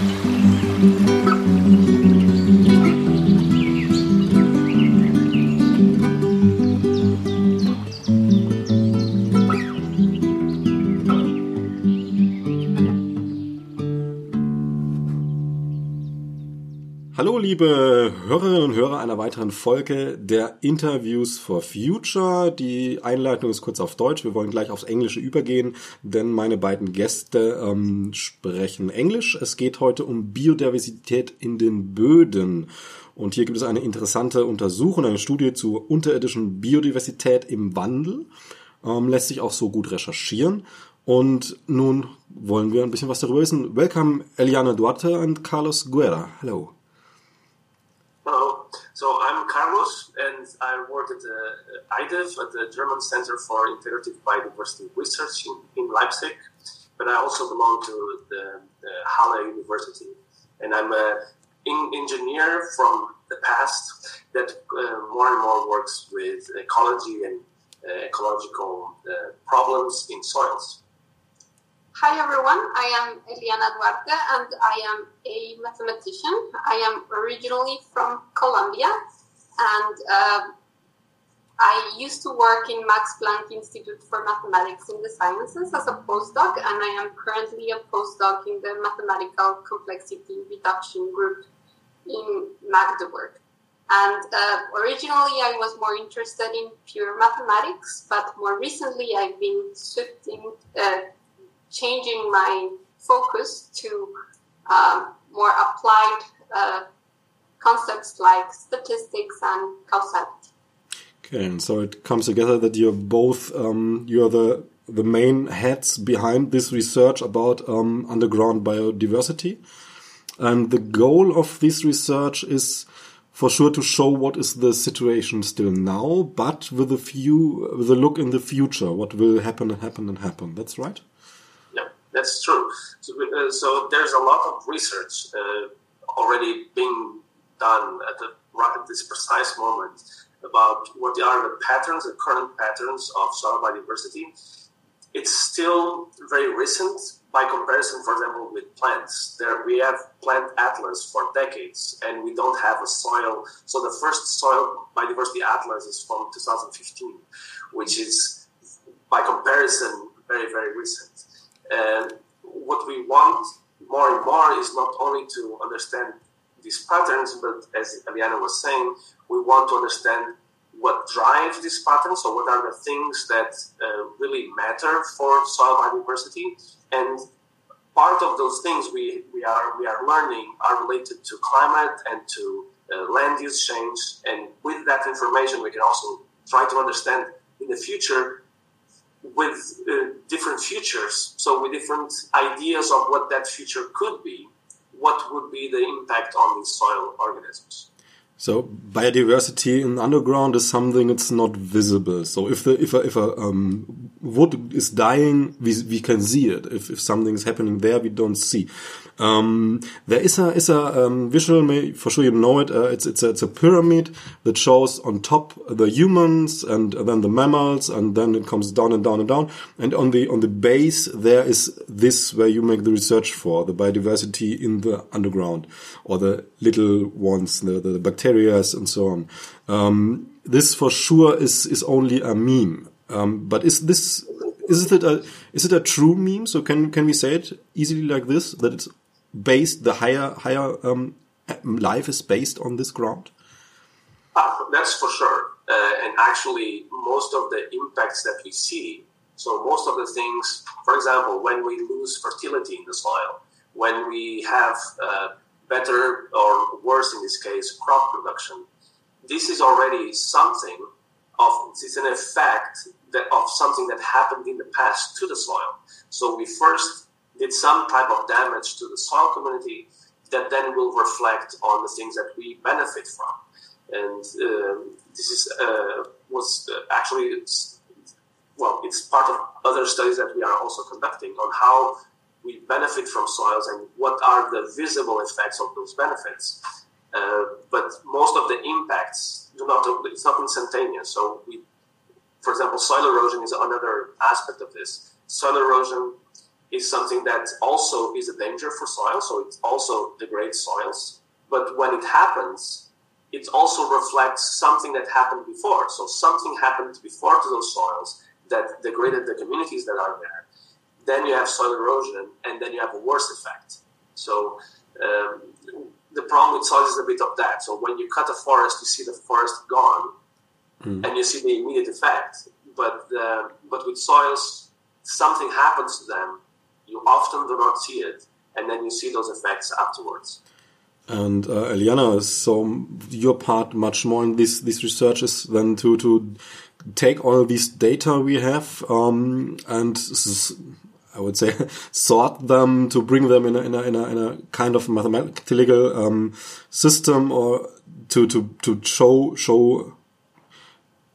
Thank you. Liebe Hörerinnen und Hörer einer weiteren Folge der Interviews for Future. Die Einleitung ist kurz auf Deutsch. Wir wollen gleich aufs Englische übergehen, denn meine beiden Gäste ähm, sprechen Englisch. Es geht heute um Biodiversität in den Böden. Und hier gibt es eine interessante Untersuchung, eine Studie zur unterirdischen Biodiversität im Wandel. Ähm, lässt sich auch so gut recherchieren. Und nun wollen wir ein bisschen was darüber wissen. Welcome Eliana Duarte and Carlos Guerra. Hello. So I'm Carlos, and I work at the IDIV, at the German Center for Integrative Biodiversity Research in, in Leipzig, but I also belong to the, the Halle University, and I'm an engineer from the past that uh, more and more works with ecology and uh, ecological uh, problems in soils. Hi everyone, I am Eliana Duarte and I am a mathematician. I am originally from Colombia and uh, I used to work in Max Planck Institute for Mathematics in the Sciences as a postdoc and I am currently a postdoc in the Mathematical Complexity Reduction Group in Magdeburg. And uh, originally, I was more interested in pure mathematics, but more recently, I've been shifting, uh, changing my focus to um, more applied uh, concepts like statistics and causality. Okay, and so it comes together that you're both um, you're the the main heads behind this research about um, underground biodiversity, and the goal of this research is for sure to show what is the situation still now, but with a few with a look in the future, what will happen and happen and happen. That's right. That's true. So, uh, so there's a lot of research uh, already being done at, the, right at this precise moment about what are the patterns, the current patterns of soil biodiversity. It's still very recent by comparison, for example, with plants. There we have plant atlas for decades, and we don't have a soil. So the first soil biodiversity atlas is from 2015, which is by comparison very very recent. And what we want more and more is not only to understand these patterns, but as Eliana was saying, we want to understand what drives these patterns. So, what are the things that uh, really matter for soil biodiversity? And part of those things we, we are we are learning are related to climate and to uh, land use change. And with that information, we can also try to understand in the future with uh, different futures, so with different ideas of what that future could be, what would be the impact on these soil organisms? So biodiversity in underground is something that's not visible. So if the if a if a um, wood is dying, we we can see it. If if something is happening there, we don't see. Um, there is a is a um, visual, for sure you know it. Uh, it's it's a, it's a pyramid that shows on top the humans and then the mammals, and then it comes down and down and down. And on the on the base there is this where you make the research for the biodiversity in the underground or the little ones, the the bacteria and so on. Um, this for sure is is only a meme. Um, but is this is it a is it a true meme? So can can we say it easily like this that it's based the higher higher um, life is based on this ground? Uh, that's for sure. Uh, and actually, most of the impacts that we see. So most of the things, for example, when we lose fertility in the soil, when we have uh, better or worse in this case crop production, this is already something of it's an effect that of something that happened in the past to the soil. So we first did some type of damage to the soil community that then will reflect on the things that we benefit from. And um, this is uh, was uh, actually well, it's part of other studies that we are also conducting on how we benefit from soils and what are the visible effects of those benefits. Uh, but most of the impacts do not it's not instantaneous. So we, for example, soil erosion is another aspect of this. Soil erosion is something that also is a danger for soil, so it also degrades soils. But when it happens, it also reflects something that happened before. So something happened before to those soils that degraded the communities that are there. Then you have soil erosion, and then you have a worse effect. So um, the problem with soils is a bit of that. So when you cut a forest, you see the forest gone, mm. and you see the immediate effect. But uh, but with soils, something happens to them. You often do not see it, and then you see those effects afterwards. And uh, Eliana, so your part much more in this this research is then to to take all these data we have um, and I would say sort them to bring them in a in a in a, in a kind of mathematical um, system or to to to show show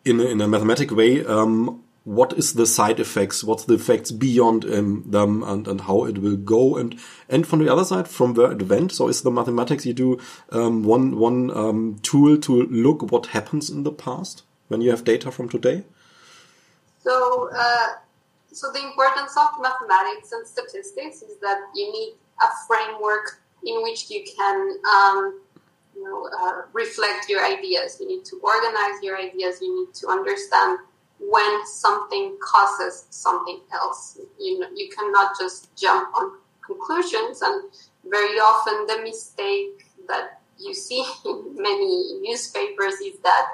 in a, in a mathematical way um, what is the side effects, what's the effects beyond um, them, and, and how it will go, and and from the other side, from where it went. So is the mathematics you do um, one one um, tool to look what happens in the past when you have data from today? So, uh, so the importance of mathematics and statistics is that you need a framework in which you can. Um, you know, uh, reflect your ideas. You need to organize your ideas. You need to understand when something causes something else. You know, you cannot just jump on conclusions, and very often the mistake that you see in many newspapers is that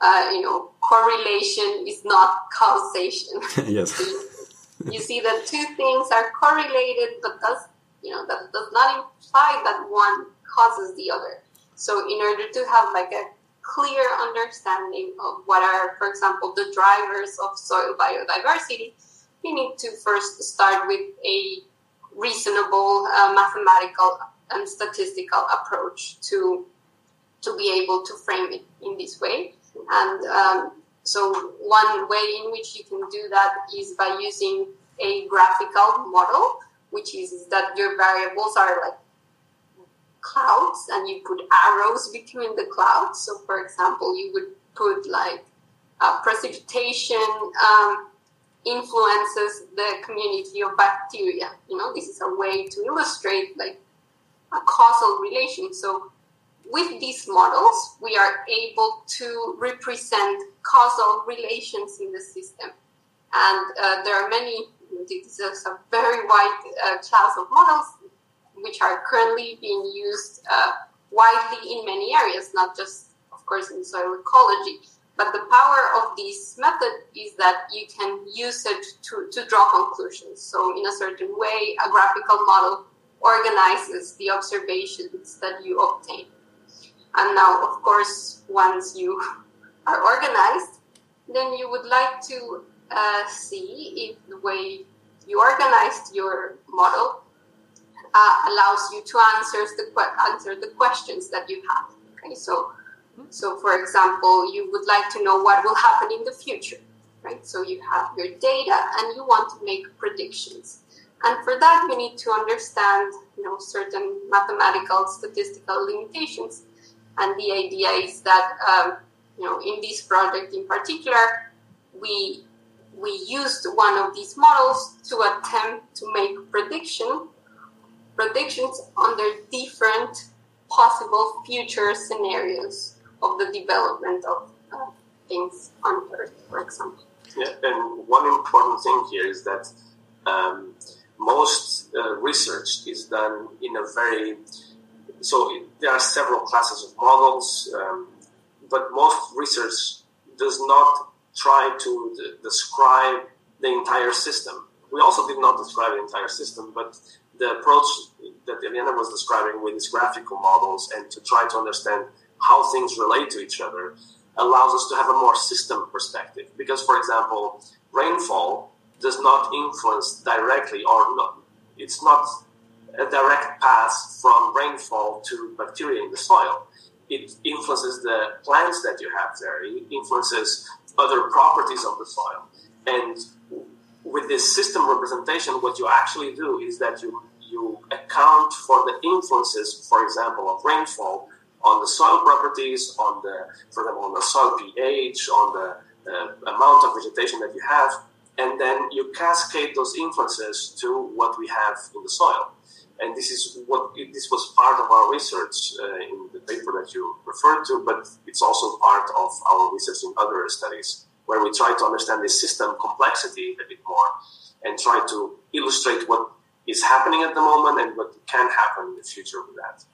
uh, you know correlation is not causation. yes. you, see that two things are correlated, but does you know that does not imply that one causes the other. So in order to have like a clear understanding of what are, for example, the drivers of soil biodiversity, you need to first start with a reasonable uh, mathematical and statistical approach to to be able to frame it in this way. And um, so, one way in which you can do that is by using a graphical model, which is that your variables are like clouds and you put arrows between the clouds. So, for example, you would put like uh, precipitation um, influences the community of bacteria. You know, this is a way to illustrate like a causal relation. So, with these models, we are able to represent causal relations in the system. And uh, there are many, this is a very wide uh, class of models which are currently being used uh, widely in many areas, not just, of course, in soil ecology. But the power of this method is that you can use it to, to draw conclusions. So, in a certain way, a graphical model organizes the observations that you obtain. And now, of course, once you are organized, then you would like to uh, see if the way you organized your model uh, allows you to answer the answer the questions that you have. Okay, so so for example, you would like to know what will happen in the future, right? So you have your data and you want to make predictions, and for that you need to understand you know certain mathematical statistical limitations, and the idea is that um, know in this project in particular we we used one of these models to attempt to make prediction predictions under different possible future scenarios of the development of uh, things on Earth, for example. Yeah, and one important thing here is that um, most uh, research is done in a very so there are several classes of models, um, but most research does not try to d- describe the entire system. We also did not describe the entire system, but the approach that Eliana was describing with these graphical models and to try to understand how things relate to each other allows us to have a more system perspective. Because, for example, rainfall does not influence directly or not, it's not a direct path from rainfall to bacteria in the soil. It influences the plants that you have there. It influences other properties of the soil. And with this system representation, what you actually do is that you you account for the influences, for example, of rainfall on the soil properties, on the, for example, on the soil pH, on the uh, amount of vegetation that you have, and then you cascade those influences to what we have in the soil. And this is what this was part of our research uh, in the paper that you referred to, but it's also part of our research in other studies where we try to understand the system complexity a bit more and try to illustrate what is happening at the moment and what can happen in the future with that.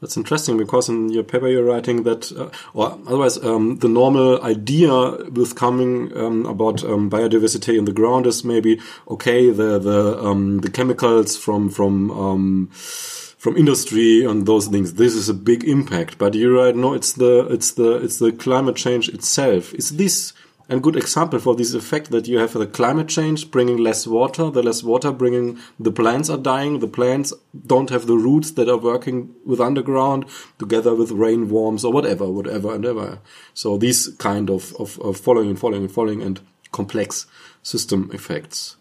That's interesting because in your paper you're writing that, uh, or otherwise, um, the normal idea with coming um, about um, biodiversity in the ground is maybe okay, the the um, the chemicals from from um, from industry and those things. This is a big impact, but you write no, it's the it's the it's the climate change itself. Is this a good example for this effect that you have the climate change bringing less water, the less water bringing the plants are dying, the plants don't have the roots that are working with underground together with rain worms or whatever, whatever and ever. So these kind of, of, of following and following and following and complex system effects.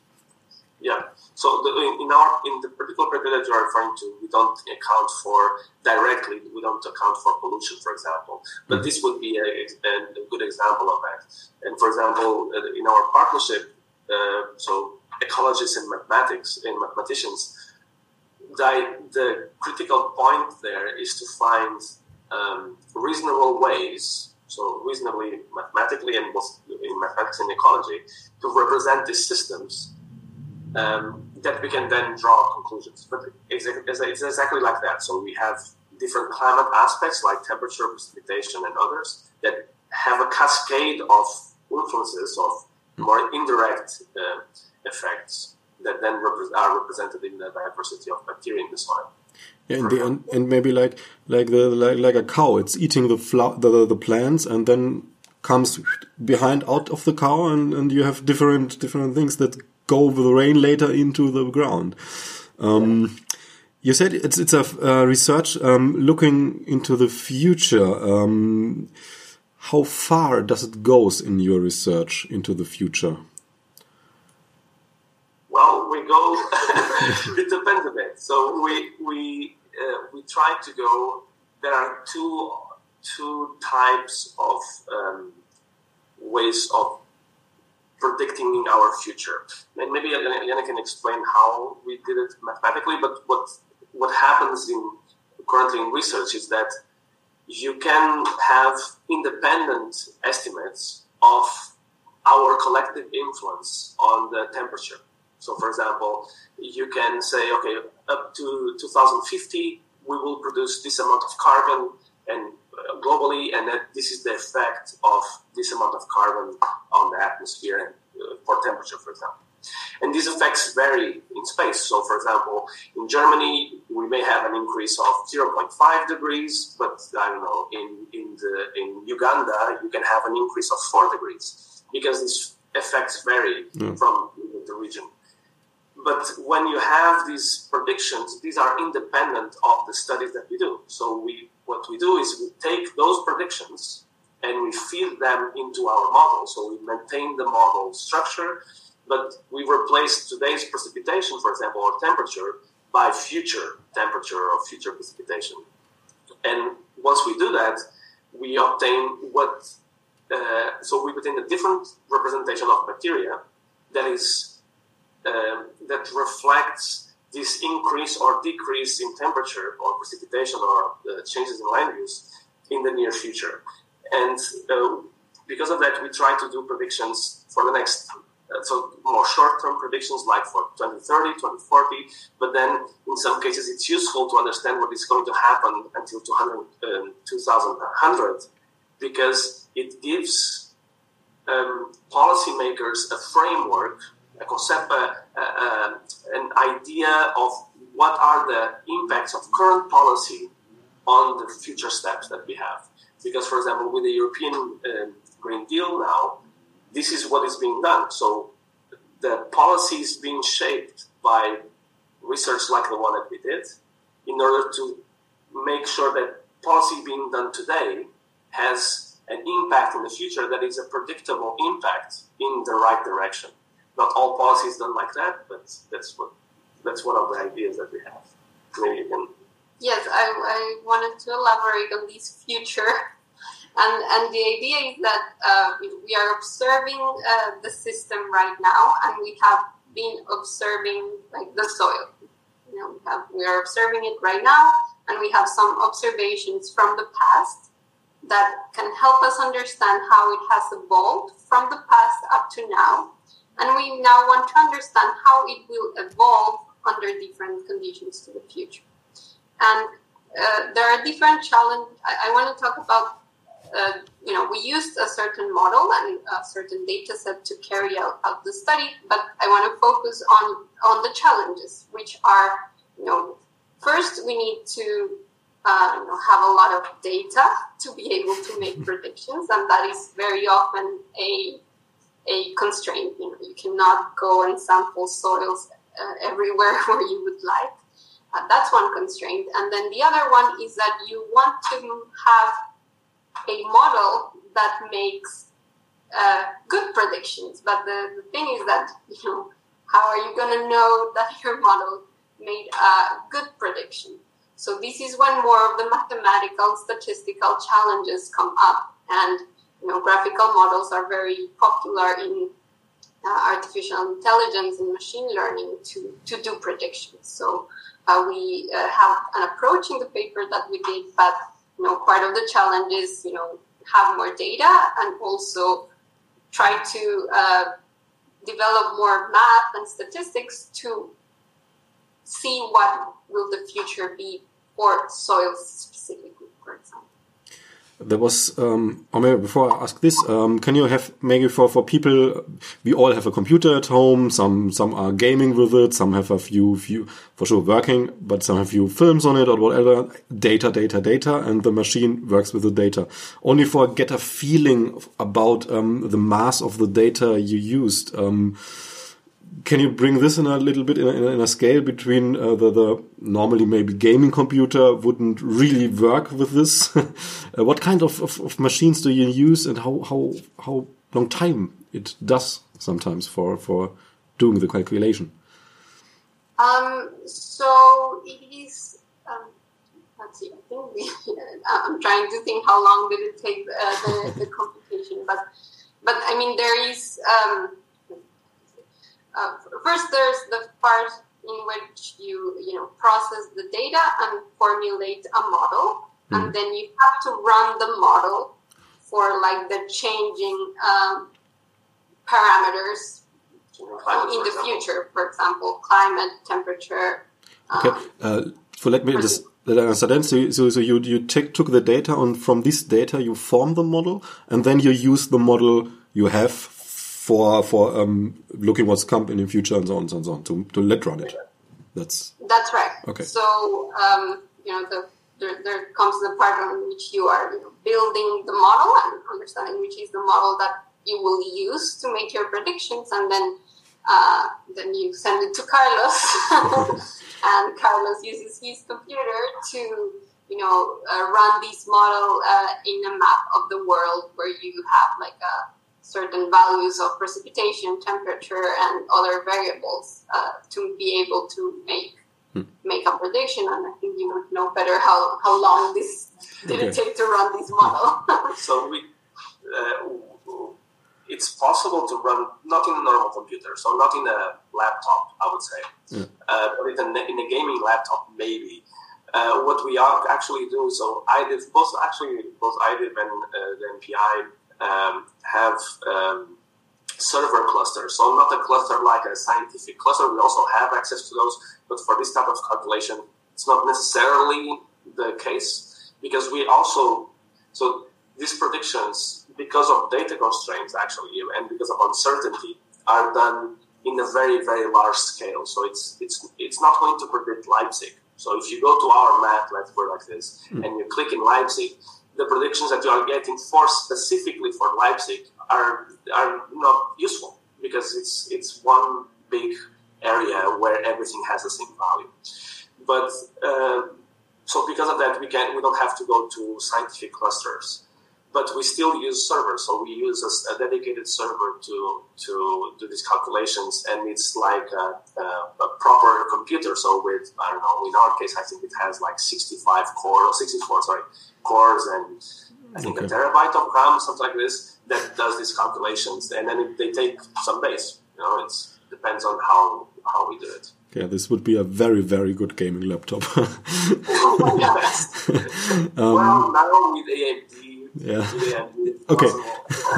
Yeah. So the, in our in the particular paper that you are referring to, we don't account for directly. We don't account for pollution, for example. But this would be a, a, good example of that. And for example, uh, in our partnership, uh, so ecologists and mathematics and mathematicians, the, the critical point there is to find um, reasonable ways so reasonably mathematically and in mathematics and ecology, to represent these systems um, that we can then draw conclusions. But it's, it's exactly like that. So we have different climate aspects like temperature, precipitation, and others that have a cascade of influences of more indirect uh, effects that then repre- are represented in the diversity of bacteria in the soil. Yeah, and, the, and, and maybe like like the like, like a cow, it's eating the, fla- the the plants and then comes behind out of the cow, and, and you have different different things that go with the rain later into the ground. Um, you said it's it's a uh, research um, looking into the future. Um, how far does it goes in your research into the future? Well, we go. it depends a bit. So we we uh, we try to go. There are two two types of um, ways of predicting our future. And maybe Eliana can explain how we did it mathematically. But what what happens in currently in research is that you can have independent estimates of our collective influence on the temperature. So, for example, you can say, okay, up to 2050, we will produce this amount of carbon and globally, and that this is the effect of this amount of carbon on the atmosphere and uh, for temperature, for example. And these effects vary in space. So, for example, in Germany, we may have an increase of 0.5 degrees, but I don't know, in, in, the, in Uganda, you can have an increase of 4 degrees because these effects vary mm. from the region. But when you have these predictions, these are independent of the studies that we do. So we, what we do is we take those predictions and we feed them into our model. So we maintain the model structure but we replace today's precipitation, for example, or temperature, by future temperature or future precipitation. And once we do that, we obtain what, uh, so we obtain a different representation of bacteria that is, uh, that reflects this increase or decrease in temperature or precipitation or uh, changes in land use in the near future. And uh, because of that, we try to do predictions for the next uh, so more short-term predictions like for 2030, 2040, but then in some cases it's useful to understand what is going to happen until 200, um, 2100 because it gives um, policymakers a framework, a concept, uh, uh, an idea of what are the impacts of current policy on the future steps that we have. Because, for example, with the European uh, Green Deal now, this is what is being done. So the policy is being shaped by research like the one that we did in order to make sure that policy being done today has an impact in the future that is a predictable impact in the right direction. Not all policy is done like that, but that's what that's one of the ideas that we have. Maybe you can. Yes, I, I wanted to elaborate on this future And, and the idea is that uh, we are observing uh, the system right now, and we have been observing like the soil. You know, we have we are observing it right now, and we have some observations from the past that can help us understand how it has evolved from the past up to now. And we now want to understand how it will evolve under different conditions to the future. And uh, there are different challenges. I, I, want to talk about, uh, you know, we used a certain model and a certain data set to carry out, out the study, but I want to focus on, on the challenges, which are, you know, first we need to uh, you know, have a lot of data to be able to make predictions, and that is very often a a constraint. You know, you cannot go and sample soils uh, everywhere where you would like. Uh, that's one constraint, and then the other one is that you want to have a model that makes uh, good predictions. But the, the thing is that you know, how are you going to know that your model made a good prediction? So this is when more of the mathematical statistical challenges come up, and you know graphical models are very popular in uh, artificial intelligence and machine learning to to do predictions. So uh, we uh, have an approach in the paper that we did, but you know part of the challenge is you know have more data and also try to uh, develop more math and statistics to see what will the future be for soils specifically, for example. There was, um, or maybe before I ask this, um, can you have maybe for, for people, we all have a computer at home, some, some are gaming with it, some have a few, few, for sure working, but some have few films on it or whatever, data, data, data, and the machine works with the data. Only for get a feeling about, um, the mass of the data you used, um, can you bring this in a little bit in a, in a scale between uh, the, the, normally maybe gaming computer wouldn't really work with this? uh, what kind of, of, of, machines do you use, and how how how long time it does sometimes for for doing the calculation? Um, so it is. Um, let's see. I think we, I'm trying to think how long did it take uh, the, the computation, but but I mean there is. Um, uh, first there's the part in which you you know process the data and formulate a model mm. and then you have to run the model for like the changing um, parameters in the future for example climate temperature okay um, uh, so let me just let I understand. So, so, so you you take, took the data on from this data, you form the model, and then you use the model you have for for um, looking what's come in the future and so on and so on, so on to, to let run it. That's that's right. Okay. So um, you know the there, there, comes the part in which you are you know, building the model and understanding which is the model that you will use to make your predictions, and then uh, then you send it to Carlos, and Carlos uses his computer to you know uh, run this model uh, in a map of the world where you have like a certain values of precipitation, temperature, and other variables uh, to be able to make hmm. make a prediction. And I think you would know better how, how long this did okay. it take to run this model. so we, uh, it's possible to run not in a normal computer, so not in a laptop, I would say, yeah. uh, but in a, in a gaming laptop, maybe. Uh, what we are actually do, so I did both actually both IDIV and uh, the MPI um, have um, server clusters. So not a cluster like a scientific cluster. We also have access to those, but for this type of calculation, it's not necessarily the case because we also so these predictions because of data constraints actually and because of uncertainty are done in a very very large scale. So it's it's it's not going to predict Leipzig. So if you go to our map, let's put it like this, mm. and you click in Leipzig, the predictions that you are getting for specifically for Leipzig are are not useful because it's it's one big area where everything has the same value. But uh, so because of that, we can we don't have to go to scientific clusters, but we still use servers. So we use a, a dedicated server to to do these calculations, and it's like a, a, a, proper computer. So with I don't know, in our case, I think it has like 65 core or 64 sorry cores and I think okay. a terabyte of RAM, something like this, that does these calculations, and then it, they take some base. You know, it depends on how how we do it. Yeah, this would be a very, very good gaming laptop. um, well, now with AMD. Yeah. okay.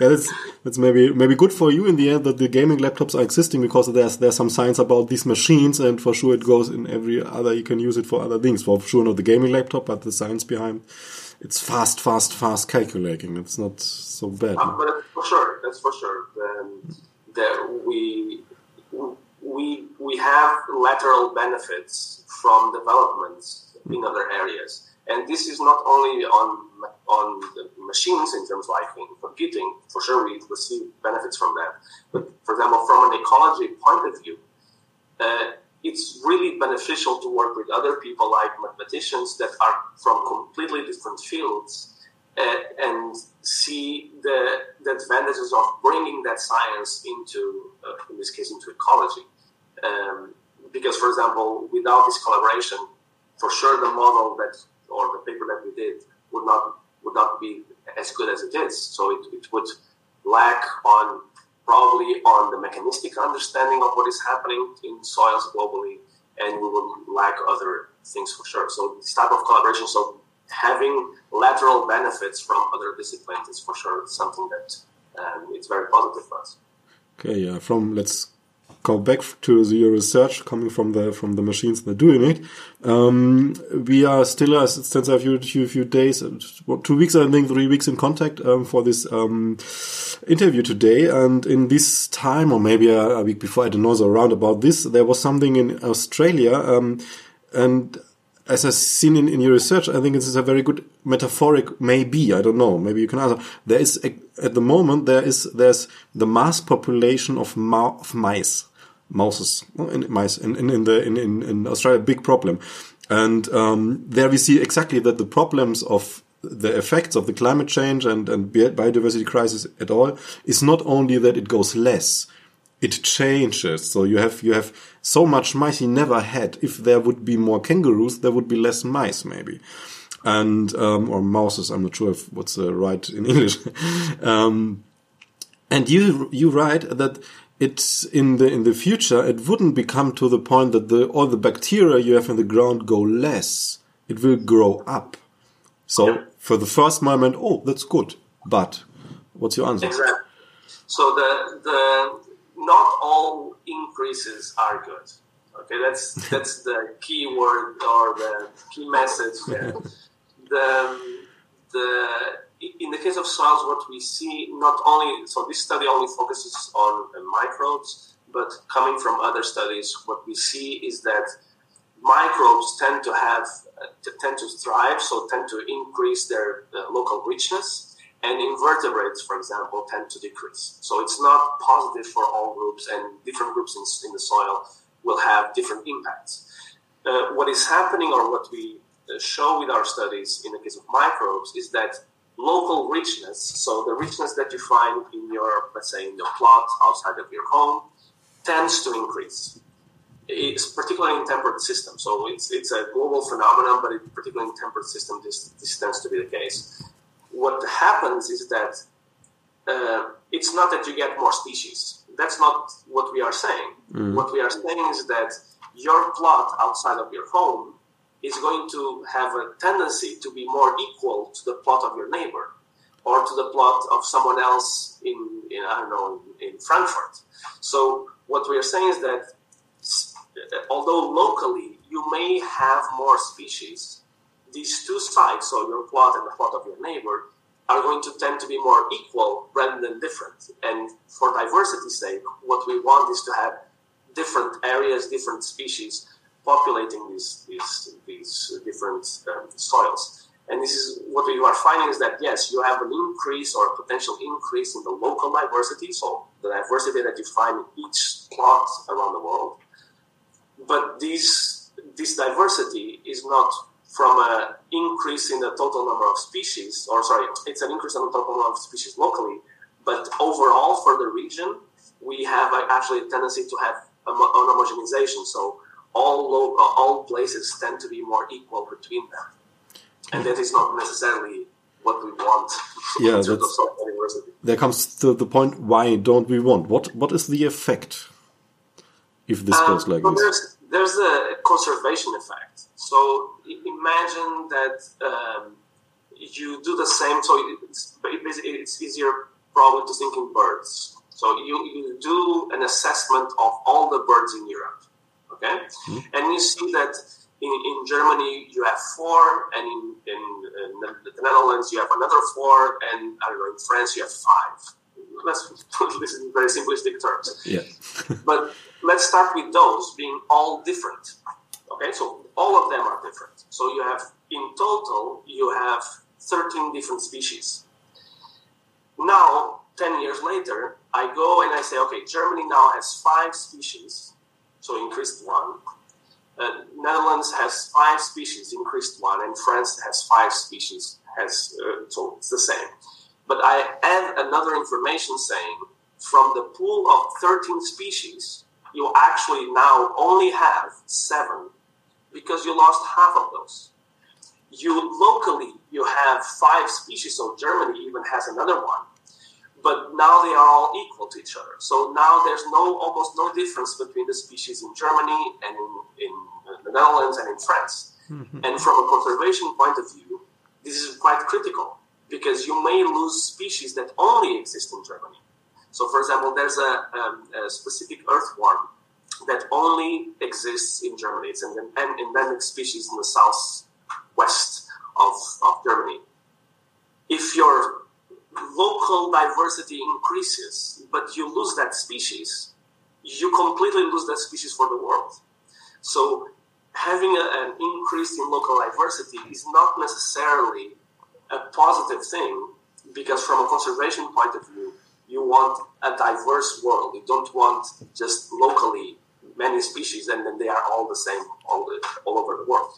yeah, that's that's maybe maybe good for you in the end that the gaming laptops are existing because there's there's some science about these machines and for sure it goes in every other you can use it for other things. For sure not the gaming laptop, but the science behind it's fast, fast, fast calculating. It's not so bad. Um, but for sure, that's for sure. Um, that we we we have lateral benefits from developments in other areas, and this is not only on on the machines in terms of like in computing. For sure, we receive benefits from that. But for example, from an ecology point of view. Uh, it's really beneficial to work with other people like mathematicians that are from completely different fields uh, and see the, the advantages of bringing that science into, uh, in this case, into ecology. Um, because, for example, without this collaboration, for sure the model that or the paper that we did would not would not be as good as it is. So it, it would lack on probably on the mechanistic understanding of what is happening in soils globally, and we would lack other things for sure. So this type of collaboration, so having lateral benefits from other disciplines is for sure something that um, it's very positive for us. Okay, yeah. From let's go back to your research coming from the from the machines that are doing it. Um, we are still as uh, since a few, few few days, two weeks, I think, three weeks in contact um, for this um, interview today. And in this time, or maybe a, a, week before, I don't know, so around about this, there was something in Australia, um, and as I've seen in, in your research, I think this is a very good metaphoric, maybe, I don't know, maybe you can answer. There is, a, at the moment, there is, there's the mass population of, of mice mouses in mice in, in, in the in, in, in Australia big problem. And um, there we see exactly that the problems of the effects of the climate change and, and biodiversity crisis at all is not only that it goes less it changes. So you have you have so much mice you never had. If there would be more kangaroos there would be less mice maybe. And um, or mouses i'm not sure if what's uh, right in english. Um, and you you write that it's in the in the future it wouldn't become to the point that the all the bacteria you have in the ground go less. It will grow up. So yeah. for the first moment oh that's good. But what's your answer? Exactly. So the the not all increases are good. Okay that's that's the key word or the key message there. The the in the case of soils, what we see not only so this study only focuses on microbes, but coming from other studies, what we see is that microbes tend to have uh, tend to thrive, so tend to increase their uh, local richness, and invertebrates, for example, tend to decrease. So it's not positive for all groups, and different groups in, in the soil will have different impacts. Uh, what is happening, or what we uh, show with our studies in the case of microbes, is that local richness, so the richness that you find in your, let's say, in your plot outside of your home, tends to increase. It's particularly in temperate systems. So it's, it's a global phenomenon, but it, particularly in temperate systems, this, this tends to be the case. What happens is that uh, it's not that you get more species. That's not what we are saying. Mm. What we are saying is that your plot outside of your home is going to have a tendency to be more equal to the plot of your neighbor or to the plot of someone else in, in I don't know, in Frankfurt. So what we are saying is that although locally you may have more species, these two sides, so your plot and the plot of your neighbor, are going to tend to be more equal rather than different. And for diversity's sake, what we want is to have different areas, different species populating these these, these different um, soils. And this is what we are finding is that yes, you have an increase or a potential increase in the local diversity, so the diversity that you find in each plot around the world. But this this diversity is not from an increase in the total number of species, or sorry, it's an increase in the total number of species locally, but overall for the region, we have actually a tendency to have homogenization. So all low, uh, all places tend to be more equal between them, and that is not necessarily what we want. Yeah, there comes to the point. Why don't we want? What What is the effect if this um, goes like well, this? There's, there's a conservation effect. So imagine that um, you do the same. So it's, it's easier probably to think in birds. So you, you do an assessment of all the birds in Europe, okay? Mm-hmm. And you see that in, in Germany you have four, and in, in, in, the Netherlands you have another four, and I don't know, in France you have five. Let's put this in very simplistic terms. Yeah. but let's start with those being all different. Okay, so all of them are different. So you have, in total, you have 13 different species. Now, 10 years later, I go and I say, okay, Germany now has five species, so increased one. Uh, Netherlands has five species, increased one, and France has five species, has uh, so it's the same. But I add another information saying from the pool of 13 species, you actually now only have seven because you lost half of those. You locally you have five species, so Germany even has another one, but now they are all equal to each other. So now there's no almost no difference between the species in Germany and in, in the Netherlands and in France. Mm-hmm. And from a conservation point of view, this is quite critical because you may lose species that only exist in Germany. So, for example, there's a, um, a specific earthworm that only exists in Germany. It's an endemic species in the southwest of, of Germany. If your local diversity increases, but you lose that species, you completely lose that species for the world. So having a, an increase in local diversity is not necessarily a positive thing because from a conservation point of view, you want a diverse world. You don't want just locally many species and then they are all the same all, the, all over the world.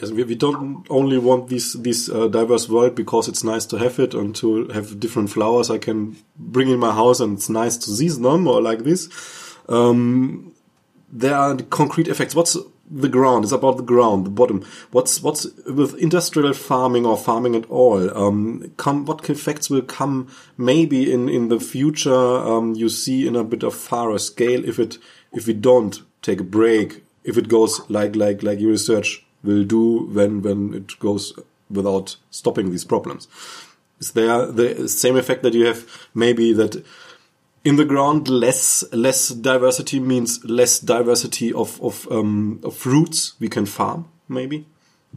Yes, we, we don't only want this this uh, diverse world because it's nice to have it and to have different flowers I can bring in my house and it's nice to see them or like this. Um, there are concrete effects. What's the ground? It's about the ground, the bottom. What's what's with industrial farming or farming at all? Um, come, what effects will come maybe in in the future? Um, you see in a bit of fairer scale if it if we don't take a break, if it goes like like like your research will do when when it goes without stopping these problems. Is there the same effect that you have maybe that in the ground less less diversity means less diversity of of, um, of fruits we can farm maybe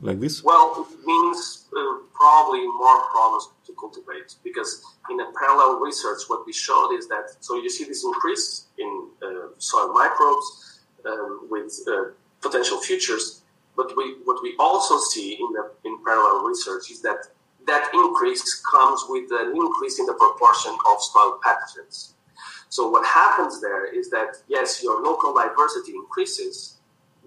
like this well it means uh, probably more problems to cultivate because in a parallel research what we showed is that so you see this increase in uh, soil microbes um, with uh, potential futures but we, what we also see in the in parallel research is that that increase comes with an increase in the proportion of soil pathogens so what happens there is that yes, your local diversity increases,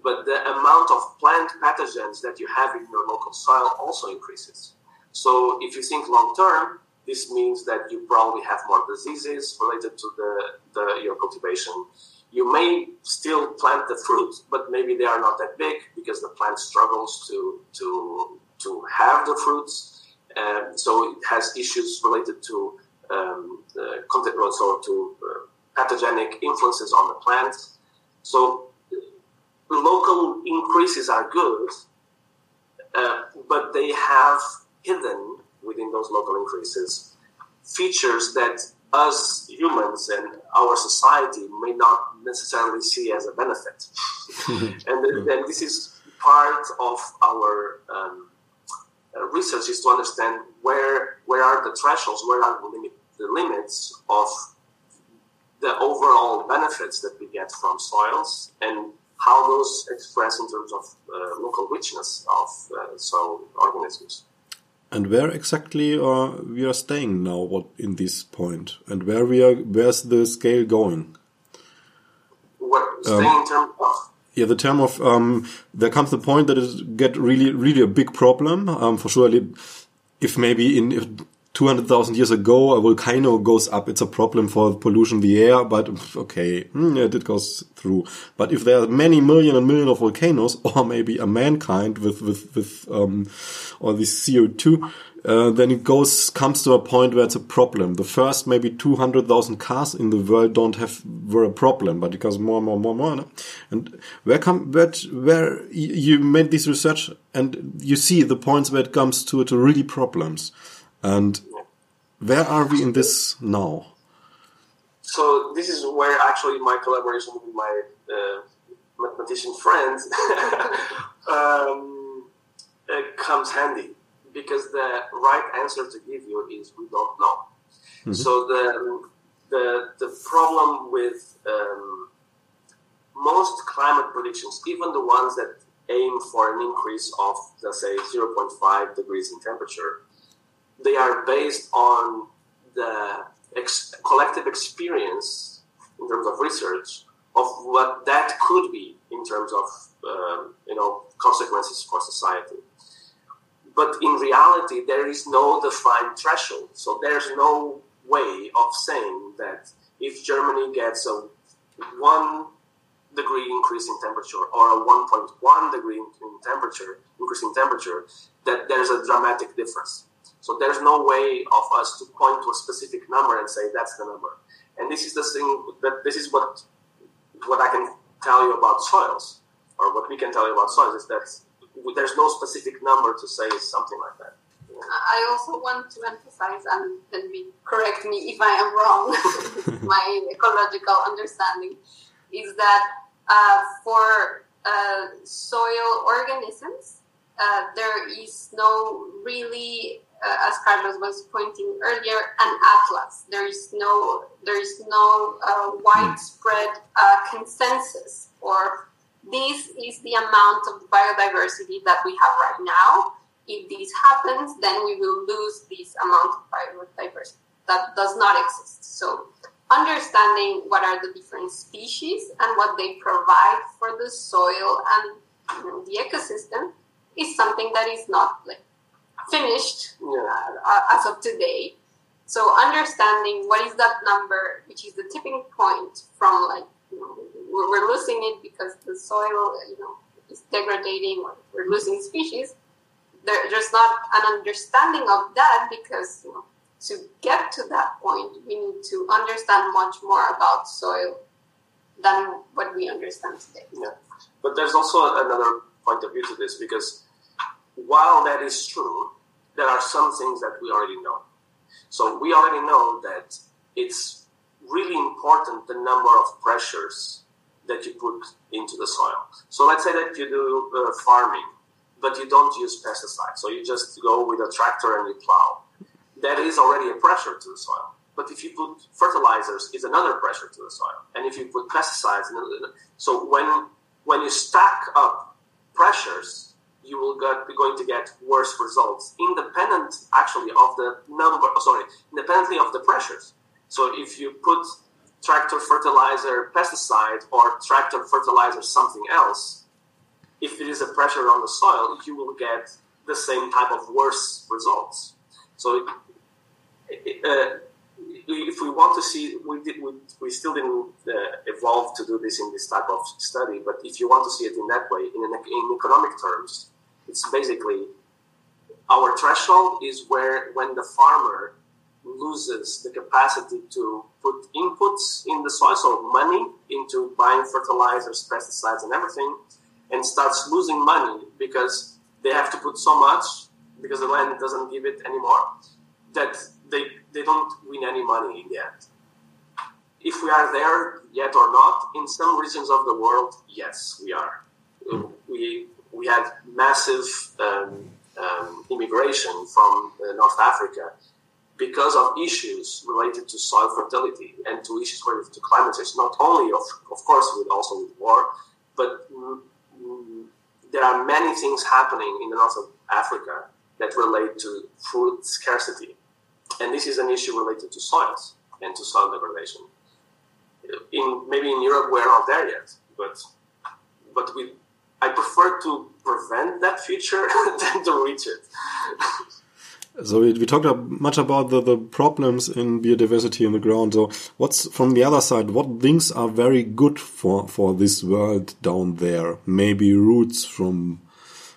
but the amount of plant pathogens that you have in your local soil also increases. So if you think long term, this means that you probably have more diseases related to the, the your cultivation. You may still plant the fruit, but maybe they are not that big because the plant struggles to to to have the fruits. and so it has issues related to um, uh, content also to uh, pathogenic influences on the plants. So local increases are good, uh, but they have hidden within those local increases features that us humans and our society may not necessarily see as a benefit. and, and this is part of our um, uh, research is to understand where where are the thresholds, where are the, limit, the limits of the overall benefits that we get from soils and how those express in terms of uh, local richness of uh, soil organisms. And where exactly are we are staying now? What in this point, and where we are? Where's the scale going? What staying um, in terms of yeah, the term of um, there comes the point that it get really, really a big problem. Um, for sure, if maybe in if 200,000 years ago a volcano goes up, it's a problem for pollution the air, but okay, mm, yeah, it goes through. But if there are many million and million of volcanoes, or maybe a mankind with, with, with, um, all this CO2, uh, then it goes comes to a point where it's a problem. The first maybe two hundred thousand cars in the world don't have were a problem, but it goes more, and more, and more, more. No? And where come where where you made this research and you see the points where it comes to to really problems, and where are we in this now? So this is where actually my collaboration with my uh, mathematician friends um, comes handy because the right answer to give you is we don't know. Mm-hmm. So the the the problem with um, most climate predictions, even the ones that aim for an increase of let's say 0.5 degrees in temperature, they are based on the ex- collective experience in terms of research of what that could be in terms of uh, you know consequences for society. But in reality, there is no defined threshold. So there's no way of saying that if Germany gets a one degree increase in temperature or a 1.1 degree in temperature increase in temperature, that there's a dramatic difference. So there's no way of us to point to a specific number and say that's the number. And this is the thing that this is what what I can tell you about soils, or what we can tell you about soils is that there's no specific number to say something like that. I also want to emphasize, and then be correct me if I am wrong, my ecological understanding is that uh, for uh, soil organisms, uh, there is no really uh, as Carlos was pointing earlier, an atlas. There is no there is no uh, widespread uh, consensus or this is the amount of biodiversity that we have right now. If this happens, then we will lose this amount of biodiversity that does not exist. So understanding what are the different species and what they provide for the soil and you know, the ecosystem is something that is not like finished uh, as of today. So understanding what is that number, which is the tipping point from like you know, we're, losing it because the soil you know is degrading or we're losing species. There, there's not an understanding of that because you know to get to that point we need to understand much more about soil than what we understand today. Yeah, but there's also another point of view to this because while that is true, there are some things that we already know. So we already know that it's really important the number of pressures that you put into the soil. So let's say that you do uh, farming, but you don't use pesticides. So you just go with a tractor and you plow. That is already a pressure to the soil. But if you put fertilizers, is another pressure to the soil. And if you put pesticides, so when when you stack up pressures, you will get, be going to get worse results, independent actually of the number. Oh, sorry, independently of the pressures. So if you put tractor fertilizer pesticide or tractor fertilizer something else, if it is a pressure on the soil, you will get the same type of worse results. So uh, if we want to see, we, did, we, we still didn't uh, evolve to do this in this type of study, but if you want to see it in that way, in, an, in economic terms, it's basically our threshold is where when the farmer loses the capacity to put inputs in the soil, so money into buying fertilizers, pesticides, and everything, and starts losing money because they have to put so much because the land doesn't give it anymore that they, they don't win any money in the end. If we are there yet or not, in some regions of the world, yes, we are. Mm. We we had massive um, um, immigration from uh, North Africa because of issues related to soil fertility and to issues related to climate change. Not only, of, of course, with also with war, but mm, mm, there are many things happening in the north of Africa that relate to food scarcity, and this is an issue related to soils and to soil degradation. In maybe in Europe we're not there yet, but but with I prefer to prevent that future than to reach it. So we, we talked much about the, the problems in biodiversity in the ground. So what's from the other side? What things are very good for for this world down there? Maybe roots from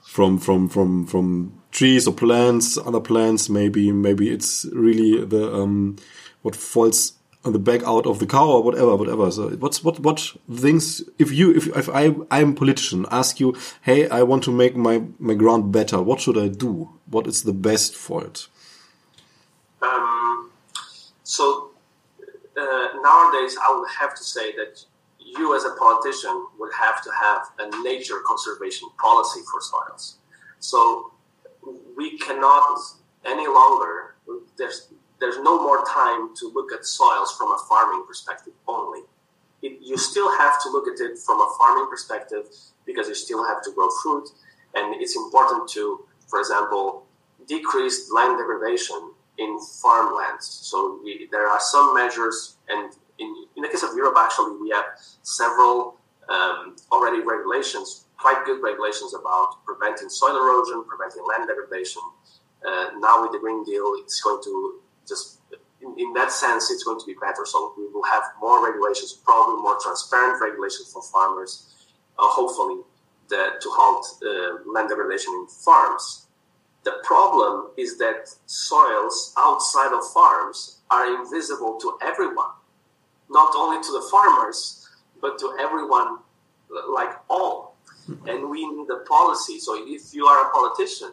from from from from trees or plants, other plants. Maybe maybe it's really the um, what falls the back out of the cow or whatever, whatever. So what's what what things if you if if I I'm a politician ask you, hey, I want to make my my ground better. What should I do? What is the best for it? Um, so uh, nowadays, I would have to say that you, as a politician, would have to have a nature conservation policy for soils. So we cannot any longer. There's there's no more time to look at soils from a farming perspective only. It, you still have to look at it from a farming perspective because you still have to grow food, and it's important to, for example, decrease land degradation in farmlands. So we, there are some measures, and in, in the case of Europe, actually, we have several um, already regulations, quite good regulations about preventing soil erosion, preventing land degradation. Uh, now with the Green Deal, it's going to just in, in, that sense, it's going to be better. So we will have more regulations, probably more transparent regulations for farmers, uh, hopefully, that, to halt uh, land degradation in farms. The problem is that soils outside of farms are invisible to everyone, not only to the farmers, but to everyone, like all. And we need a policy. So if you are a politician,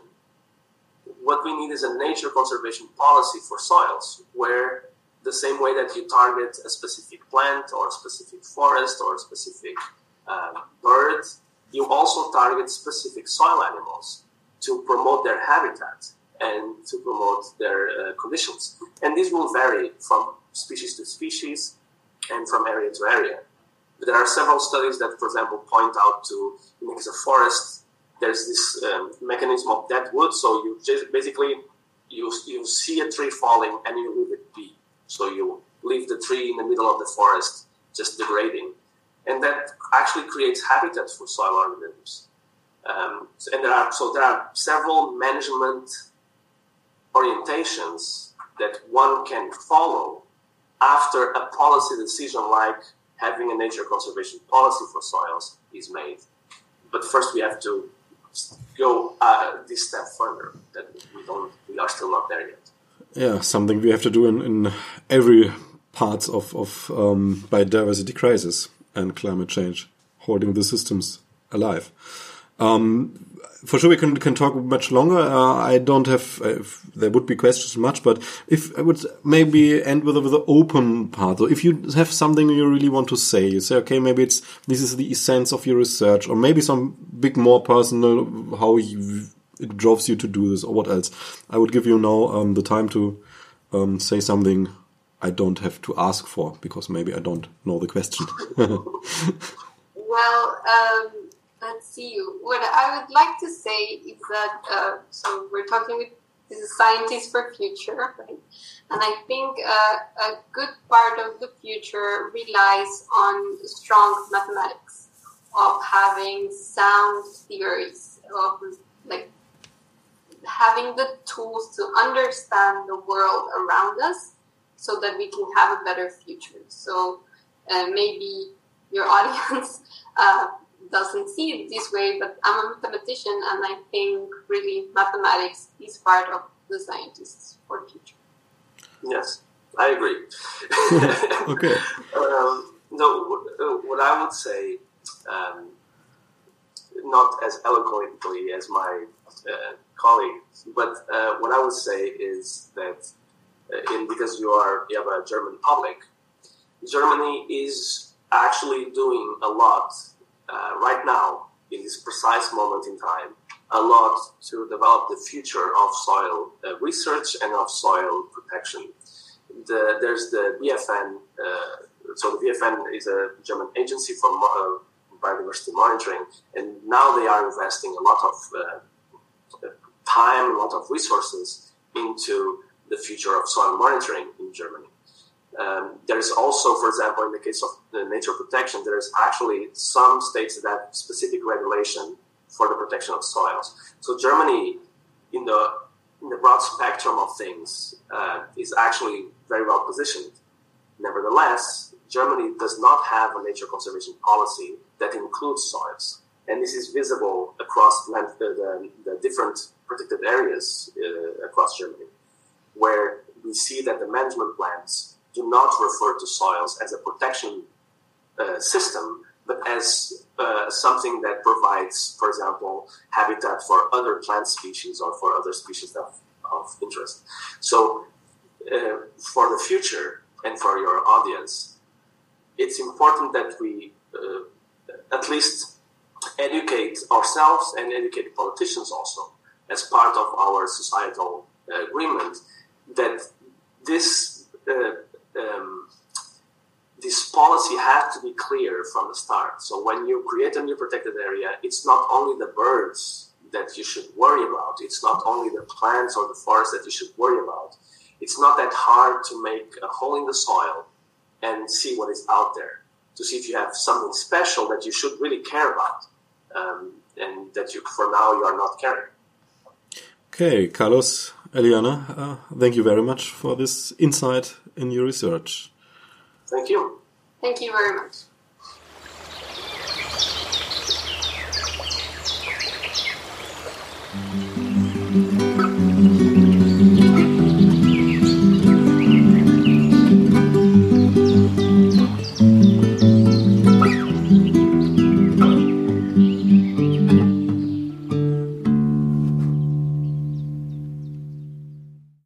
what we need is a nature conservation policy for soils where the same way that you target a specific plant or a specific forest or a specific uh, bird, you also target specific soil animals to promote their habitat and to promote their uh, conditions. And this will vary from species to species and from area to area. But there are several studies that, for example, point out to, in of forests, there's this um, mechanism of dead wood. So you just basically you you see a tree falling and you leave it be. So you leave the tree in the middle of the forest, just degrading, and that actually creates habitats for soil organisms. Um, and there are so there are several management orientations that one can follow after a policy decision like having a nature conservation policy for soils is made. But first, we have to go uh, this step further. That we don't, we are still not there yet. Yeah, something we have to do in, in every part of of um, biodiversity crisis and climate change, holding the systems alive. Um, for sure we can can talk much longer. Uh, I don't have uh, there would be questions much, but if I would maybe end with with the open part. So if you have something you really want to say, you say okay, maybe it's this is the essence of your research, or maybe some big more personal how you, it drives you to do this, or what else. I would give you now um, the time to um, say something. I don't have to ask for because maybe I don't know the question. well. Um let's see. You. What I would like to say is that uh, so we're talking with scientists for future, right? And I think uh, a good part of the future relies on strong mathematics, of having sound theories, of like having the tools to understand the world around us, so that we can have a better future. So uh, maybe your audience. Uh, doesn't see it this way, but I'm a mathematician and I think really mathematics is part of the scientists for the future. Yes, I agree. okay. um, no, what I would say, um, not as eloquently as my uh, colleague, but uh, what I would say is that uh, in, because you are you have a German public, Germany is actually doing a lot uh, right now, in this precise moment in time, a lot to develop the future of soil uh, research and of soil protection. The, there's the BFN, uh, so the BFN is a German agency for uh, biodiversity monitoring, and now they are investing a lot of uh, time, a lot of resources into the future of soil monitoring in Germany. Um, there is also, for example, in the case of the nature protection, there is actually some states that have specific regulation for the protection of soils. So Germany, in the in the broad spectrum of things, uh, is actually very well positioned. Nevertheless, Germany does not have a nature conservation policy that includes soils. and this is visible across land, the, the, different protected areas uh, across Germany, where we see that the management plans do not refer to soils as a protection uh, system, but as uh, something that provides, for example, habitat for other plant species or for other species of, of interest. So, uh, for the future and for your audience, it's important that we uh, at least educate ourselves and educate politicians also as part of our societal agreement that this uh, um, this policy has to be clear from the start. So when you create a new protected area, it's not only the birds that you should worry about. It's not only the plants or the forest that you should worry about. It's not that hard to make a hole in the soil and see what is out there to see if you have something special that you should really care about um, and that you for now you are not caring. Okay, Carlos, Eliana, uh, thank you very much for this insight in your research. Thank you. Thank you very much.